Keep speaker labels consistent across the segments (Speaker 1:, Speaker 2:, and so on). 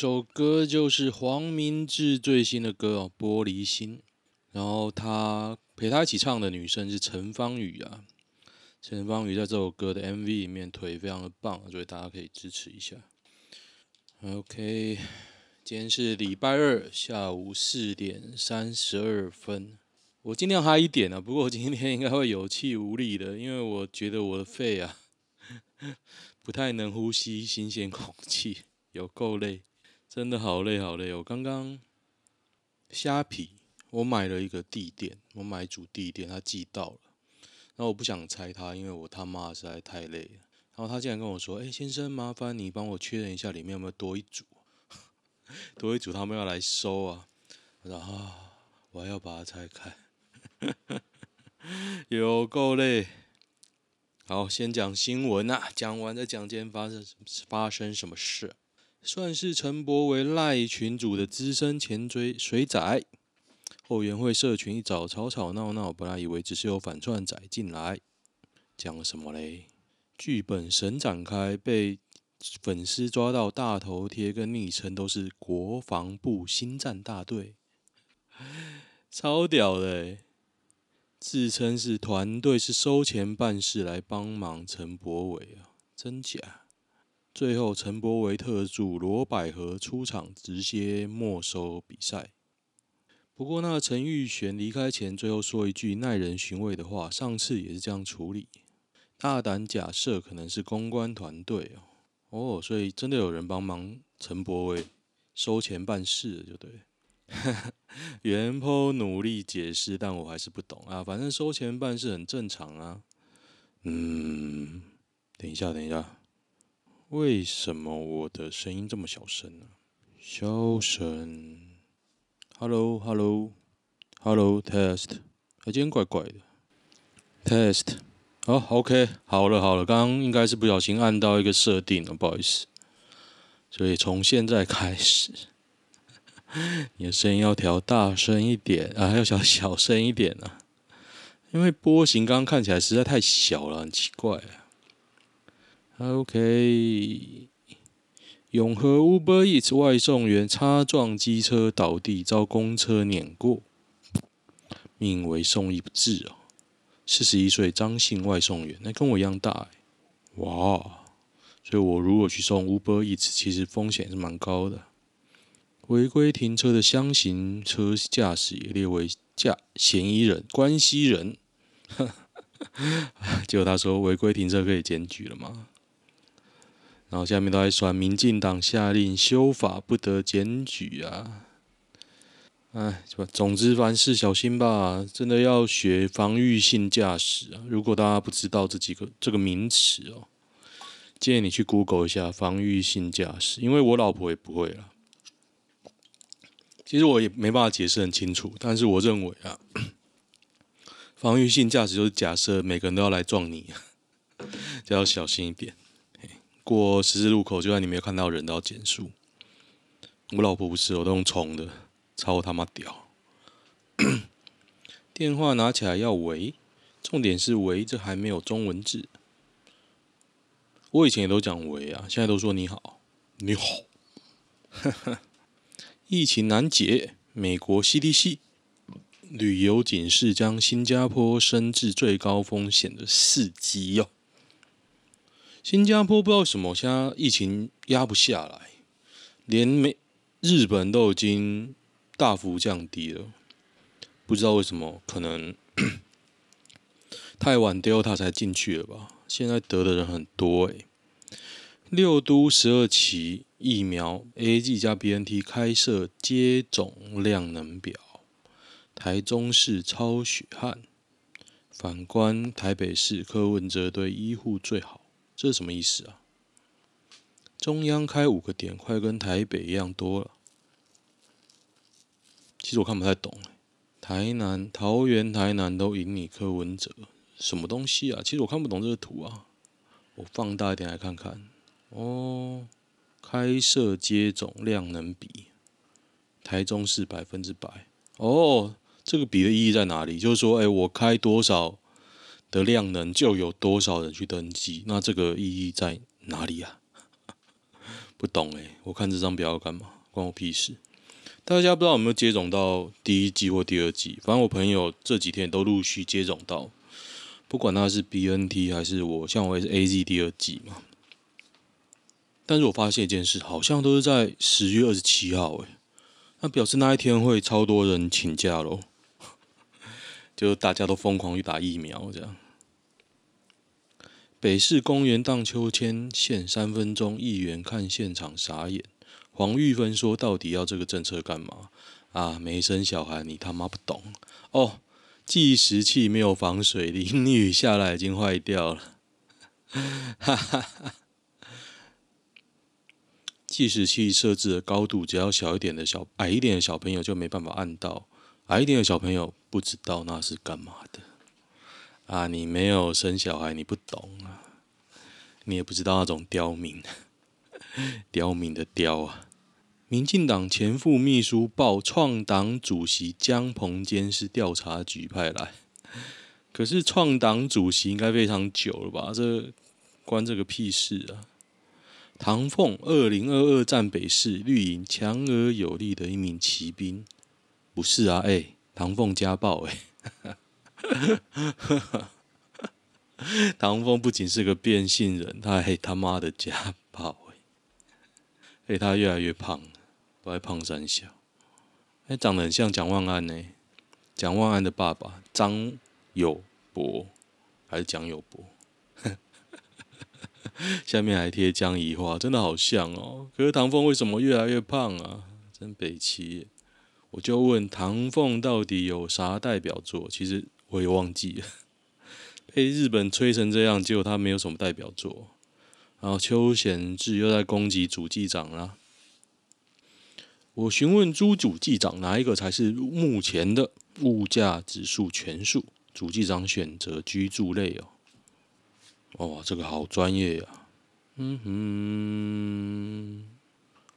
Speaker 1: 首歌就是黄明志最新的歌哦，《玻璃心》。然后他陪他一起唱的女生是陈芳语啊。陈芳语在这首歌的 MV 里面腿非常的棒，所以大家可以支持一下。OK，今天是礼拜二下午四点三十二分。我尽量嗨一点啊，不过今天应该会有气无力的，因为我觉得我的肺啊 不太能呼吸新鲜空气。有够累，真的好累好累。我刚刚虾皮，我买了一个地垫，我买一组地垫，他寄到了。然后我不想拆它，因为我他妈实在太累了。然后他竟然跟我说：“哎、先生，麻烦你帮我确认一下里面有没有多一组，多一组他们要来收啊。”我说：“啊，我还要把它拆开，有够累。”好，先讲新闻啊，讲完再讲今天发生发生什么事。算是陈柏为赖群主的资深前追水仔，后援会社群一早吵吵闹闹，本来以为只是有反串仔进来，讲什么嘞？剧本神展开，被粉丝抓到大头贴跟昵称都是国防部星战大队，超屌的诶，自称是团队是收钱办事来帮忙陈柏惟啊，真假？最后，陈柏维特助罗百合出场，直接没收比赛。不过，那陈玉璇离开前，最后说一句耐人寻味的话：上次也是这样处理。大胆假设，可能是公关团队哦。哦，所以真的有人帮忙陈柏维收钱办事，就对。原 PO 努力解释，但我还是不懂啊。反正收钱办事很正常啊。嗯，等一下，等一下。为什么我的声音这么小声呢？小声。Hello，Hello，Hello，Test。今天怪怪的。Test。好，OK，好了，好了，刚刚应该是不小心按到一个设定了，不好意思。所以从现在开始，你的声音要调大声一点啊，要调小声一点啊，因为波形刚刚看起来实在太小了，很奇怪啊。OK，永和 Uber Eats 外送员擦撞机车倒地，遭公车碾过，命危送医不治哦。四十一岁张姓外送员，那跟我一样大哎，哇！所以我如果去送 Uber Eats，其实风险是蛮高的。违规停车的箱型车驾驶也列为驾嫌疑人、关系人。结果他说违规停车可以检举了吗？然后下面都在说，民进党下令修法不得检举啊！哎，总之凡事小心吧，真的要学防御性驾驶啊！如果大家不知道这几个这个名词哦，建议你去 Google 一下防御性驾驶，因为我老婆也不会了。其实我也没办法解释很清楚，但是我认为啊，防御性驾驶就是假设每个人都要来撞你，就要小心一点。过十字路口，就算你没有看到人都要减速。我老婆不是，我都用冲的，超他妈屌！电话拿起来要喂，重点是喂，这还没有中文字。我以前也都讲喂啊，现在都说你好，你好。疫情难解，美国 CDC 旅游警示将新加坡升至最高风险的四级哟。新加坡不知道什么，现在疫情压不下来，连美日本都已经大幅降低了，不知道为什么，可能 太晚 Delta 才进去了吧？现在得的人很多诶、六都十二期疫苗，A G 加 BNT 开设接种量能表，台中市超血汗，反观台北市柯文哲对医护最好。这是什么意思啊？中央开五个点，快跟台北一样多了。其实我看不太懂。台南、桃园、台南都赢你柯文哲，什么东西啊？其实我看不懂这个图啊。我放大一点来看看。哦，开设接种量能比，台中市百分之百。哦，这个比的意义在哪里？就是说，哎，我开多少的量能，就有多少人去登记。那这个意义在哪里啊？不懂哎，我看这张表要干嘛？关我屁事！大家不知道有没有接种到第一剂或第二剂？反正我朋友这几天都陆续接种到，不管他是 BNT 还是我，像我也是 AZ 第二剂嘛。但是我发现一件事，好像都是在十月二十七号，哎，那表示那一天会超多人请假喽，就大家都疯狂去打疫苗这样。北市公园荡秋千限三分钟，议员看现场傻眼。黄玉芬说：“到底要这个政策干嘛？啊，没生小孩，你他妈不懂哦！计时器没有防水，淋雨下来已经坏掉了。哈哈哈！计时器设置的高度，只要小一点的小矮一点的小朋友就没办法按到，矮一点的小朋友不知道那是干嘛的。”啊，你没有生小孩，你不懂啊，你也不知道那种刁民，刁民的刁啊！民进党前副秘书报创党主席江鹏坚是调查局派来，可是创党主席应该非常久了吧？这关这个屁事啊！唐凤二零二二战北市绿营强而有力的一名骑兵，不是啊？哎、唐凤家暴哎、欸！唐凤不仅是个变性人，他还他妈的家暴哎！他越来越胖，不爱胖三小，哎，长得很像蒋万安呢。蒋万安的爸爸张友柏还是蒋友柏？下面还贴江宜樺，真的好像哦。可是唐凤为什么越来越胖啊？真北七！我就问唐凤到底有啥代表作？其实。我也忘记了，被日本吹成这样，结果他没有什么代表作。然后邱显智又在攻击主计长啦。我询问朱主计长，哪一个才是目前的物价指数全数？主计长选择居住类哦。哦，这个好专业呀、嗯哼，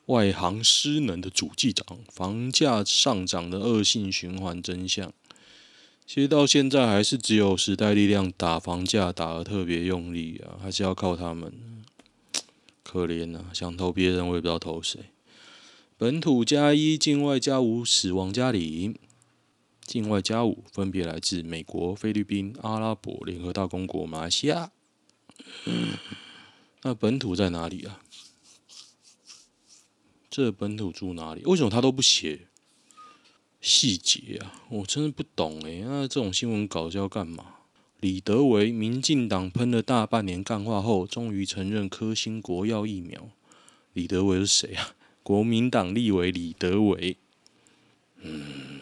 Speaker 1: 外行失能的主计长，房价上涨的恶性循环真相。其实到现在还是只有时代力量打房价打得特别用力啊，还是要靠他们，可怜啊！想投别人，我也不知道投谁。本土加一，境外加五，死亡加零。境外加五分别来自美国、菲律宾、阿拉伯联合大公国、马来西亚。那本土在哪里啊？这本土住哪里？为什么他都不写？细节啊，我真的不懂哎。那这种新闻稿是要干嘛？李德维，民进党喷了大半年干话后，终于承认科兴国药疫苗。李德维是谁啊？国民党立委李德维。嗯，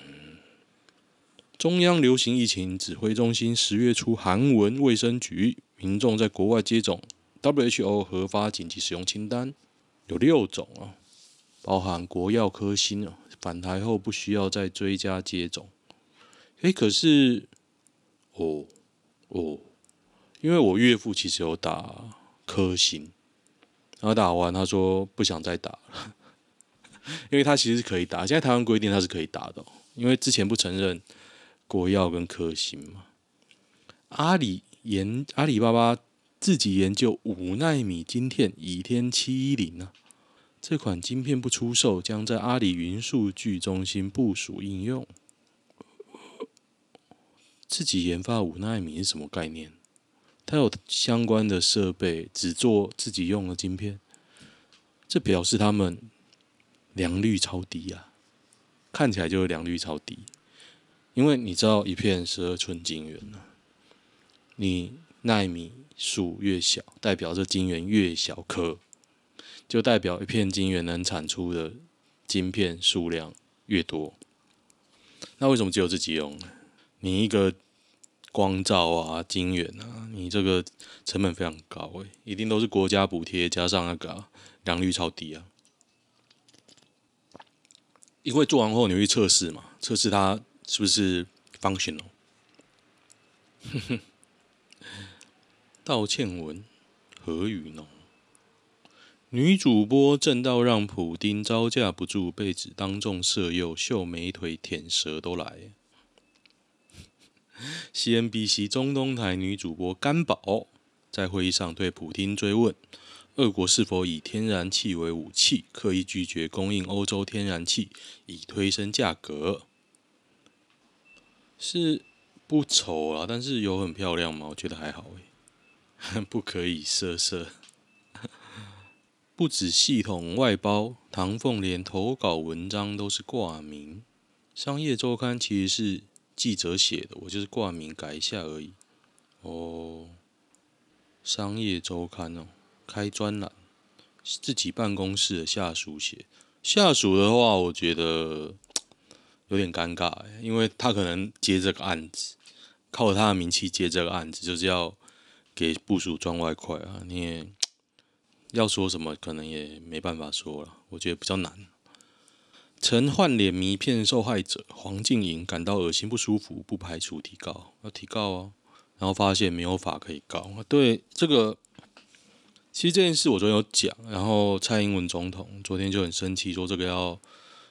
Speaker 1: 中央流行疫情指挥中心十月初韩文卫生局，民众在国外接种 WHO 核发紧急使用清单，有六种啊，包含国药科兴啊。返台后不需要再追加接种，诶，可是，哦哦，因为我岳父其实有打科兴，然后打完他说不想再打了，因为他其实是可以打，现在台湾规定他是可以打的，因为之前不承认国药跟科兴嘛。阿里研阿里巴巴自己研究五奈米晶片倚天七一零呢。这款晶片不出售，将在阿里云数据中心部署应用。自己研发五纳米是什么概念？它有相关的设备，只做自己用的晶片。这表示他们良率超低啊！看起来就是良率超低，因为你知道一片十二寸晶圆呢，你纳米数越小，代表这晶圆越小颗。就代表一片晶圆能产出的晶片数量越多，那为什么只有自己用？你一个光罩啊、晶圆啊，你这个成本非常高诶，一定都是国家补贴加上那个良率超低啊。因为做完后你会测试嘛，测试它是不是 functional。哼哼，道歉文何语呢？女主播正到让普丁招架不住，被指当众色诱，秀美腿舔舌都来。CNBC 中东台女主播甘宝在会议上对普丁追问。俄国是否以天然气为武器，刻意拒绝供应欧洲天然气，以推升价格？是不丑啊，但是有很漂亮吗？我觉得还好，不可以色色。不止系统外包，唐凤连投稿文章都是挂名。商业周刊其实是记者写的，我就是挂名改一下而已。哦，商业周刊哦。开专栏，自己办公室的下属写。下属的话，我觉得有点尴尬，因为他可能接这个案子，靠他的名气接这个案子，就是要给部署赚外快啊。你要说什么，可能也没办法说了。我觉得比较难。曾换脸迷骗受害者黄静莹感到恶心不舒服，不排除提告，要提告哦。然后发现没有法可以告，对这个。其实这件事我昨天有讲，然后蔡英文总统昨天就很生气，说这个要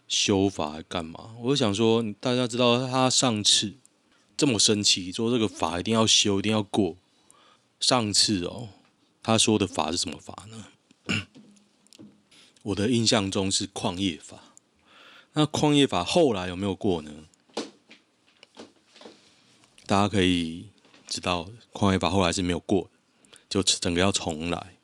Speaker 1: 修法干嘛？我就想说，大家知道他上次这么生气，说这个法一定要修，一定要过。上次哦，他说的法是什么法呢？我的印象中是矿业法。那矿业法后来有没有过呢？大家可以知道，矿业法后来是没有过，就整个要重来。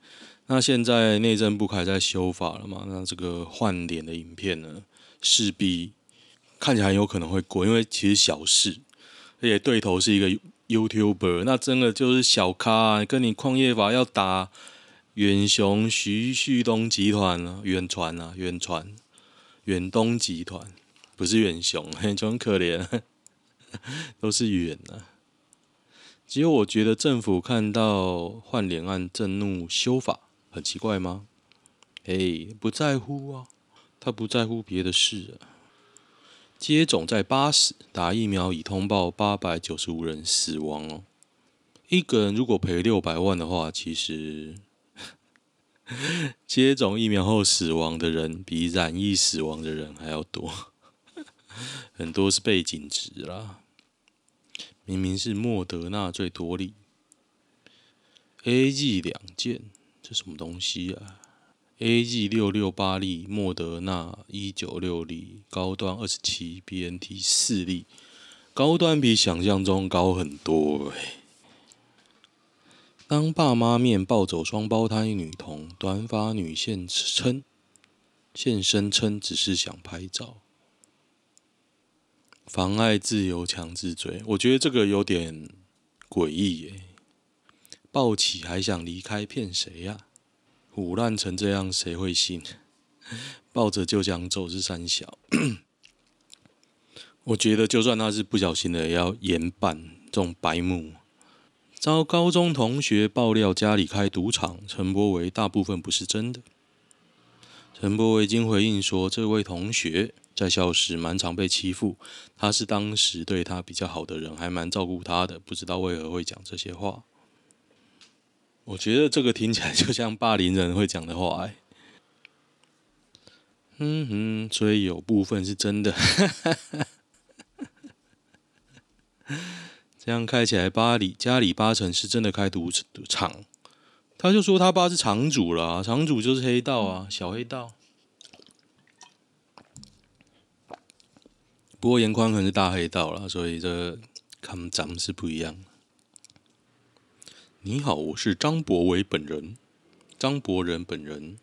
Speaker 1: 那现在内政部还在修法了嘛？那这个换脸的影片呢，势必看起来有可能会过，因为其实小事，而且对头是一个 YouTuber，那真的就是小咖，啊跟你矿业法要打远雄徐旭东集团啊，远传啊，远传远东集团不是远雄，就很可怜，都是远啊。只有我觉得政府看到换脸案震怒修法。很奇怪吗？哎，不在乎啊，他不在乎别的事啊。接种在八十打疫苗已通报八百九十五人死亡哦。一个人如果赔六百万的话，其实 接种疫苗后死亡的人比染疫死亡的人还要多，很多是背景值啦。明明是莫德纳最多例，A G 两件。这什么东西啊？A G 六六八例，莫德纳一九六例，高端二十七，B N T 四例，高端比想象中高很多哎。当爸妈面抱走双胞胎女童，短发女现称现身称只是想拍照，妨碍自由强制罪，我觉得这个有点诡异耶。抱起还想离开，骗谁呀？腐烂成这样，谁会信？抱着就想走是三小。我觉得就算他是不小心的，也要严办这种白目。遭高中同学爆料家里开赌场，陈柏维大部分不是真的。陈柏维经回应说，这位同学在校时蛮常被欺负，他是当时对他比较好的人，还蛮照顾他的，不知道为何会讲这些话。我觉得这个听起来 就像霸凌人会讲的话哎，嗯哼，所以有部分是真的，这样开起来，巴黎家里八成是真的开赌场，他就说他爸是场主啦，场主就是黑道啊，小黑道。不过严宽可能是大黑道了，所以这看咱们是不一样。你好，我是张博伟本人，张博仁本人，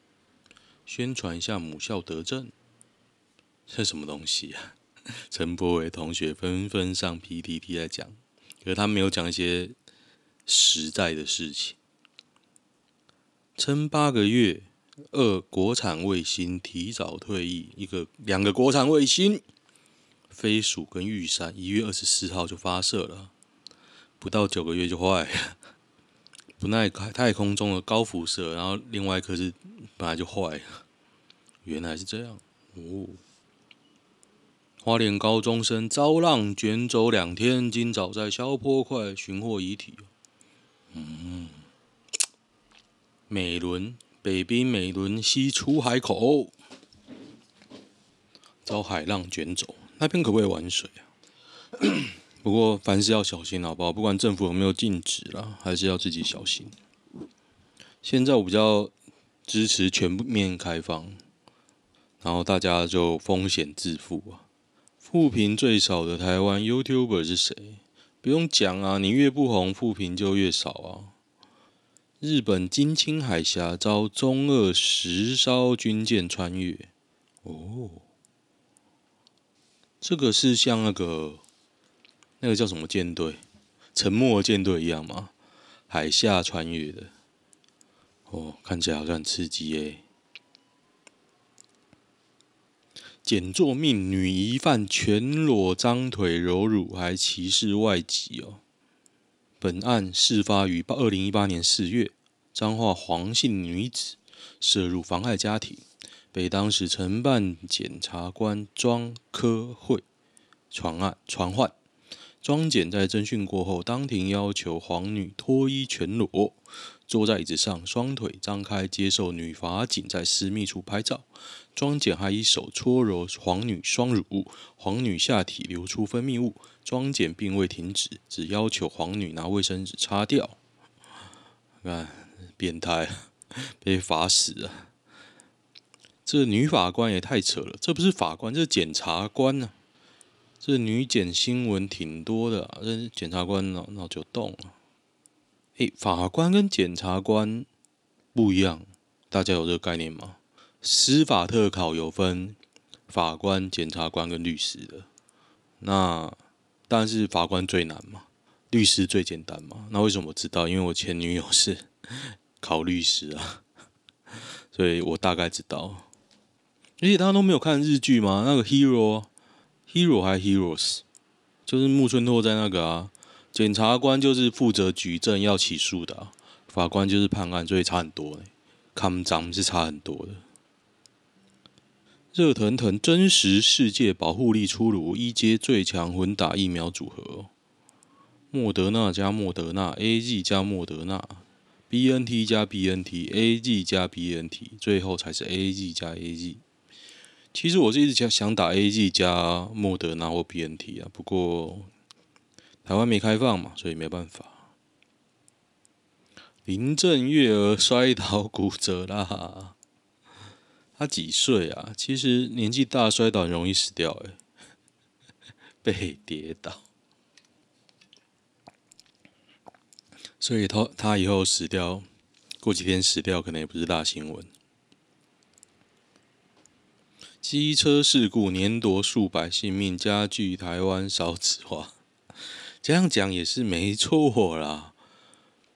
Speaker 1: 宣传一下母校德政，这什么东西啊？陈柏惟同学纷纷上 PTT 来讲，可他没有讲一些实在的事情。撑八个月，二国产卫星提早退役，一个两个国产卫星，飞鼠跟玉山一月二十四号就发射了，不到九个月就坏。不耐太空中的高辐射，然后另外一颗是本来就坏了，原来是这样哦。花莲高中生遭浪卷走两天，今早在消波块寻获遗体。嗯，美仑北滨美仑溪出海口遭海浪卷走，那边可不可以玩水啊？不过凡事要小心，好不好？不管政府有没有禁止啦，还是要自己小心。现在我比较支持全面开放，然后大家就风险自负啊。负评最少的台湾 YouTuber 是谁？不用讲啊，你越不红，负评就越少啊。日本金青海峡遭中俄十艘军舰穿越，哦，这个是像那个那个叫什么舰队？沉默舰队一样吗？海下穿越的，哦，看起来好像很刺激耶。检作命女疑犯全裸张腿揉乳，还歧视外籍哦。本案事发于八二零一八年四月，彰化黄姓女子涉入妨害家庭，被当时承办检察官庄科会传案传唤。庄简在侦讯过后，当庭要求黄女脱衣全裸，坐在椅子上，双腿张开，接受女法警在私密处拍照。庄简还一手搓揉黄女双乳，黄女下体流出分泌物，庄简并未停止，只要求黄女拿卫生纸擦掉。看，变态，被罚死了。这女法官也太扯了，这不是法官，这是检察官呢、啊。这女检新闻挺多的、啊，这检察官脑脑就动了。诶，法官跟检察官不一样，大家有这个概念吗？司法特考有分法官、检察官跟律师的，那当然是法官最难嘛，律师最简单嘛。那为什么我知道？因为我前女友是 考律师啊，所以我大概知道。而且大家都没有看日剧吗？那个 Hero。Hero 还 Heroes，就是木村拓哉那个啊。检察官就是负责举证要起诉的、法官就是判案，所以差很多。看长是差很多的。热腾腾真实世界保护力出炉，一阶最强混打疫苗组合：莫德纳加莫德纳，A G 加莫德纳，BNT 加 B N T，A G 加 BNT，最后才是 A G 加 A G。其实我是一直想想打 A.G. 加莫德纳或 BNT 啊，不过台湾没开放嘛，所以没办法。林正月娥摔倒骨折啦，她几岁啊？其实年纪大摔倒很容易死掉哎，被跌倒，所以她她以后死掉，过几天死掉可能也不是大新闻。机车事故年夺数百性命，加剧台湾少子化。这样讲也是没错啦。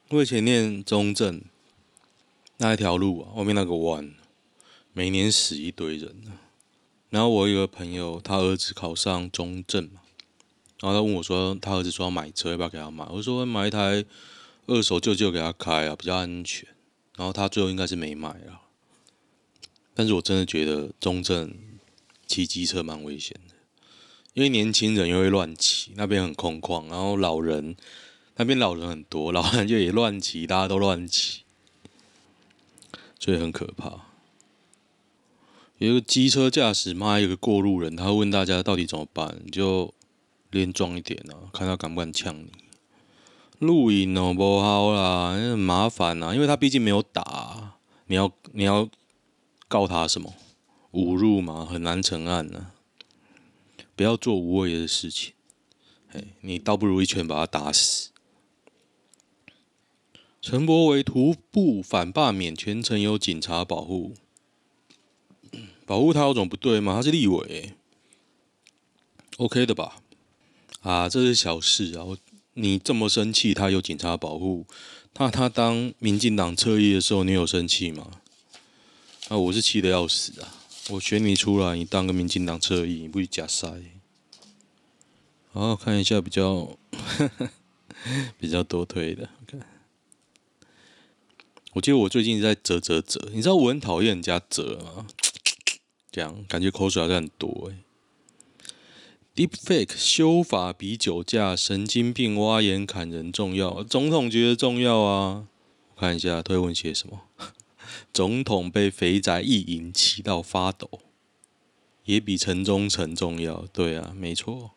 Speaker 1: 我以前念中正那一条路啊，外面那个弯，每年死一堆人。然后我有个朋友，他儿子考上中正嘛，然后他问我说，他儿子说要买车，要不要给他买？我说买一台二手旧旧给他开啊，比较安全。然后他最后应该是没买啊。但是我真的觉得中正骑机车蛮危险的，因为年轻人又会乱骑，那边很空旷，然后老人那边老人很多，老人就也乱骑，大家都乱骑，所以很可怕。有一个机车驾驶，妈，有个过路人，他问大家到底怎么办，就练壮一点啊，看他敢不敢呛你。录影哦不好啦，很麻烦啊，因为他毕竟没有打，你要你要。告他什么？侮辱嘛？很难成案呢、不要做无谓的事情。嘿，你倒不如一拳把他打死。陈柏惟徒步反罢免，全程有警察保护。保护他有种不对吗？他是立委，OK 的吧？啊，这是小事啊。你这么生气，他有警察保护。那他当民进党侧翼的时候，你有生气吗？啊！我是气得要死啊！我选你出来，你当个民进党侧翼，你不去假赛。好，看一下比较呵 呵比较多推的。OK，我记得我最近在啧啧啧，你知道我很讨厌人家啧吗？这样感觉口水好像很多哎。Deepfake 修法比酒驾、神经病挖眼砍人重要，总统觉得重要啊！我看一下推文写什么，总统被肥宅意淫气到发抖，也比陈忠诚重要。对啊，没错。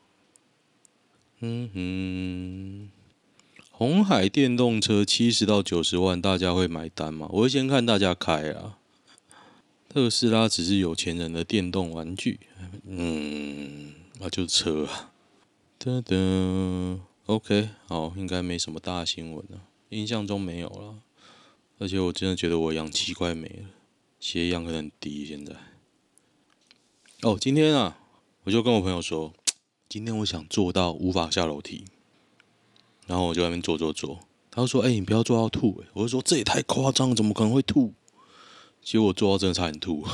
Speaker 1: 嗯哼，红海电动车七十到九十万，大家会买单吗？我会先看大家开啊。特斯拉只是有钱人的电动玩具。嗯。那、就是车啊，噔噔，OK，好，应该没什么大新闻了，印象中没有了。而且我真的觉得我氧气快没了，血氧可能低现在。哦，今天啊，我就跟我朋友说，今天我想做到无法下楼梯，然后我就在那边坐坐坐，他说：“哎、你不要坐到吐。”哎，我就说：“这也太夸张，怎么可能会吐？”结果我做到真的差点吐，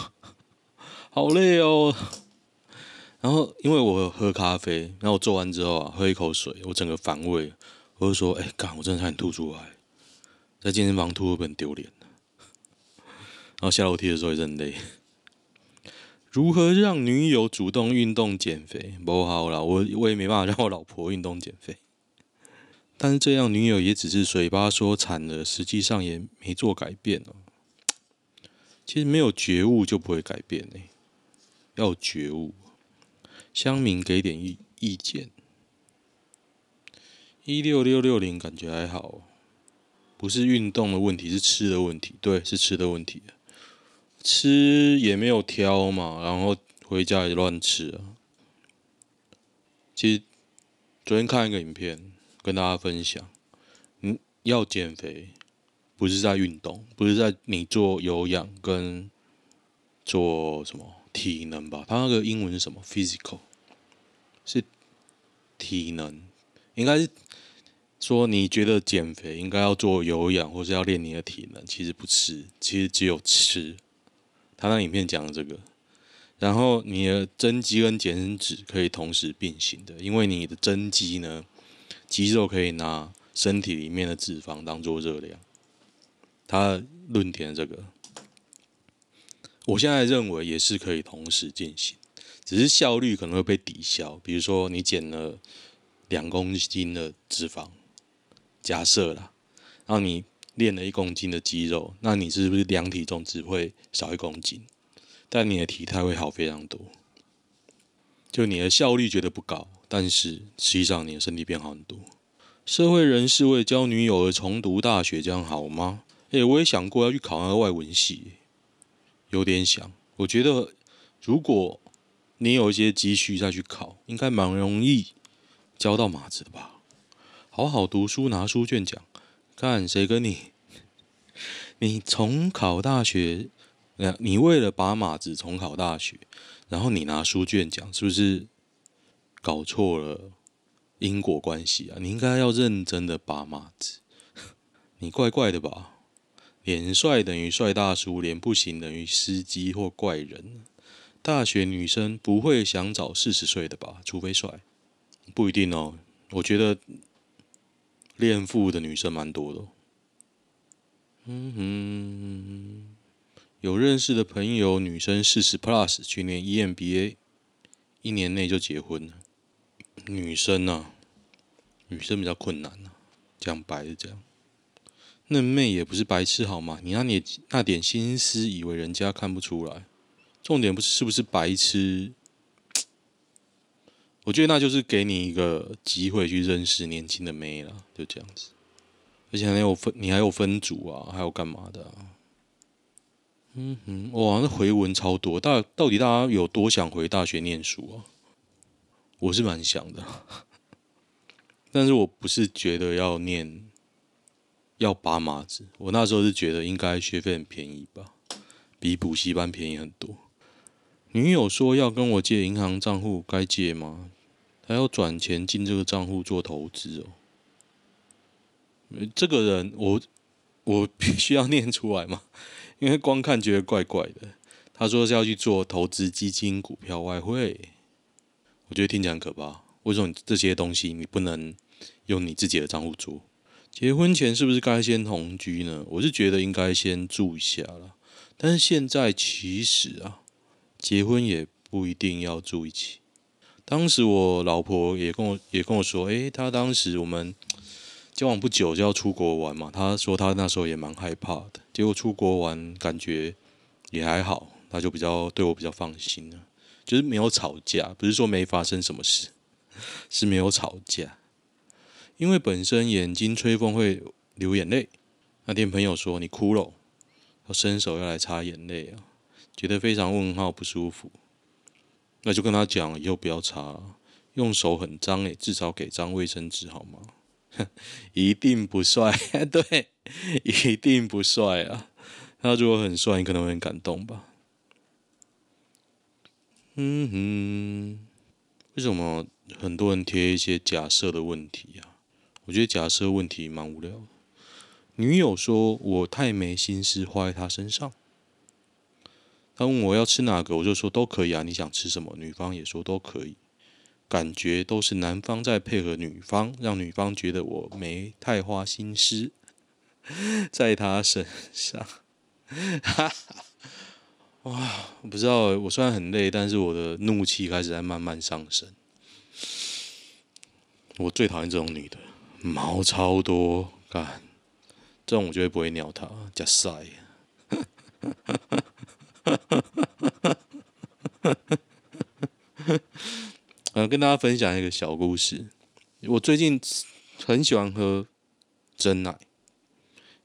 Speaker 1: 好累哦。然后，因为我喝咖啡，然后我做完之后啊，喝一口水，我整个反胃，我就说：“哎，干，我真的差点吐出来，在健身房吐会很丢脸？”然后下楼梯的时候也是很累。如何让女友主动运动减肥？不好啦，我我也没办法让我老婆运动减肥。但是这样，女友也只是嘴巴说惨了，实际上也没做改变哦。其实没有觉悟就不会改变呢，要有觉悟。乡民给点意意见，一六六六零感觉还好，不是运动的问题，是吃的问题。对，是吃的问题。吃也没有挑嘛，然后回家也乱吃啊。其实昨天看一个影片，跟大家分享，嗯，要减肥，不是在运动，不是在你做有氧跟做什么体能吧？它那个英文是什么？Physical。是体能，应该是说你觉得减肥应该要做有氧，或是要练你的体能，其实不是，其实只有吃。他那影片讲的这个，然后你的增肌跟减脂可以同时并行的，因为你的增肌呢，肌肉可以拿身体里面的脂肪当做热量。他论点这个，我现在认为也是可以同时进行。只是效率可能会被抵消，比如说你减了两公斤的脂肪，假设啦，然后你练了一公斤的肌肉，那你是不是量体重只会少一公斤？但你的体态会好非常多，就你的效率觉得不高，但是实际上你的身体变好很多。社会人士为交女友而重读大学，这样好吗？哎、我也想过要去考那个外文系，有点想。我觉得如果你有一些积蓄再去考，应该蛮容易交到马子的吧？好好读书，拿书卷奖，看谁跟你？你重考大学，你为了把马子重考大学，然后你拿书卷奖，是不是搞错了因果关系啊？你应该要认真的把马子，你怪怪的吧？脸帅等于帅大叔，脸不行等于司机或怪人。大学女生不会想找四十岁的吧？除非帅，不一定哦。我觉得恋父的女生蛮多的。嗯哼，有认识的朋友，女生四十 plus，去年 EMBA，一年内就结婚了。女生啊，女生比较困难啊，讲白是这样。嫩妹也不是白痴好吗？你那你那点心思，以为人家看不出来？重点不是是不是白痴，我觉得那就是给你一个机会去认识年轻的妹了，就这样子。而且还有分，你还有分组啊，还有干嘛的啊？嗯哼，哇，那回文超多，大到底大家有多想回大学念书啊？我是蛮想的，但是我不是觉得要念要拔马子，我那时候是觉得应该学费很便宜吧，比补习班便宜很多。女友说要跟我借银行账户，该借吗？她要转钱进这个账户做投资哦。这个人，我我必须要念出来嘛？因为光看觉得怪怪的。他说是要去做投资基金、股票、外汇，我觉得听起来很可怕。为什么这些东西你不能用你自己的账户做？结婚前是不是该先同居呢？我是觉得应该先住一下了。但是现在其实啊。结婚也不一定要住一起，当时我老婆也跟我也跟我说，诶，她当时我们 交往不久就要出国玩嘛，她说她那时候也蛮害怕的，结果出国玩感觉也还好，她就比较对我比较放心了，就是没有吵架，不是说没发生什么事，是没有吵架，因为本身眼睛吹风会流眼泪，那天朋友说你哭了，我伸手要来擦眼泪啊，觉得非常问号不舒服。那就跟他讲，以后不要擦，用手很脏诶，至少给张卫生纸好吗？一定不帅，对，一定不帅啊！他如果很帅，你可能会很感动吧？嗯哼，为什么很多人贴一些假设的问题啊？我觉得假设问题蛮无聊。女友说我太没心思花在她身上。他问我要吃哪个，我就说都可以啊。你想吃什么？女方也说都可以。感觉都是男方在配合女方，让女方觉得我没太花心思 在她身上。哇，我不知道，我虽然很累，但是我的怒气开始在慢慢上升。我最讨厌这种女的，毛超多，干这种我绝对不会鸟她，假赛。哈哈哈哈哈！呃，跟大家分享一个小故事。我最近很喜欢喝珍奶，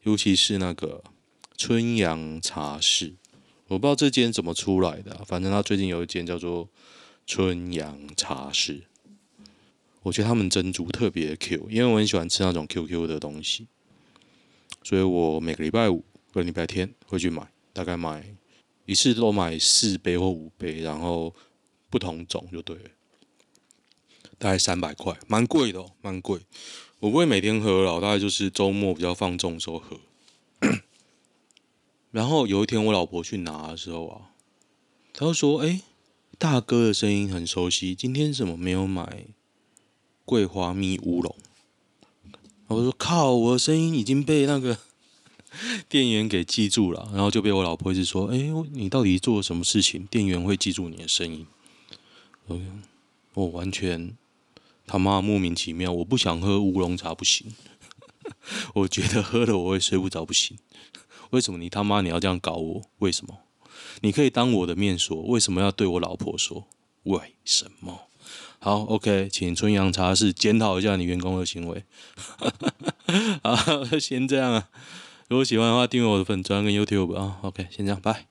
Speaker 1: 尤其是那个春阳茶室。我不知道这间怎么出来的，反正他最近有一间叫做春阳茶室。我觉得他们珍珠特别 Q，因为我很喜欢吃那种 QQ 的东西，所以我每个礼拜五跟礼拜天会去买，大概买。一次都买四杯或五杯，然后不同种就对了，大概三百块，蛮贵的哦，蛮贵。我不会每天喝了，大概就是周末比较放纵的时候喝。然后有一天我老婆去拿的时候啊，她就说：“哎，大哥的声音很熟悉，今天怎么没有买桂花蜜乌龙？”我说：“靠，我的声音已经被那个。” 店员给记住了，然后就被我老婆一直说：“哎，你到底做了什么事情？店员会记住你的声音？”我完全他妈莫名其妙。我不想喝乌龙茶不行，我觉得喝了我会睡不着不行。为什么你他妈你要这样搞我？为什么？你可以当我的面说，为什么要对我老婆说？为什么？好，OK，请春阳茶室检讨一下你员工的行为。好，先这样啊。如果喜欢的话，订阅我的粉专跟 YouTube 啊。OK，先这样，拜。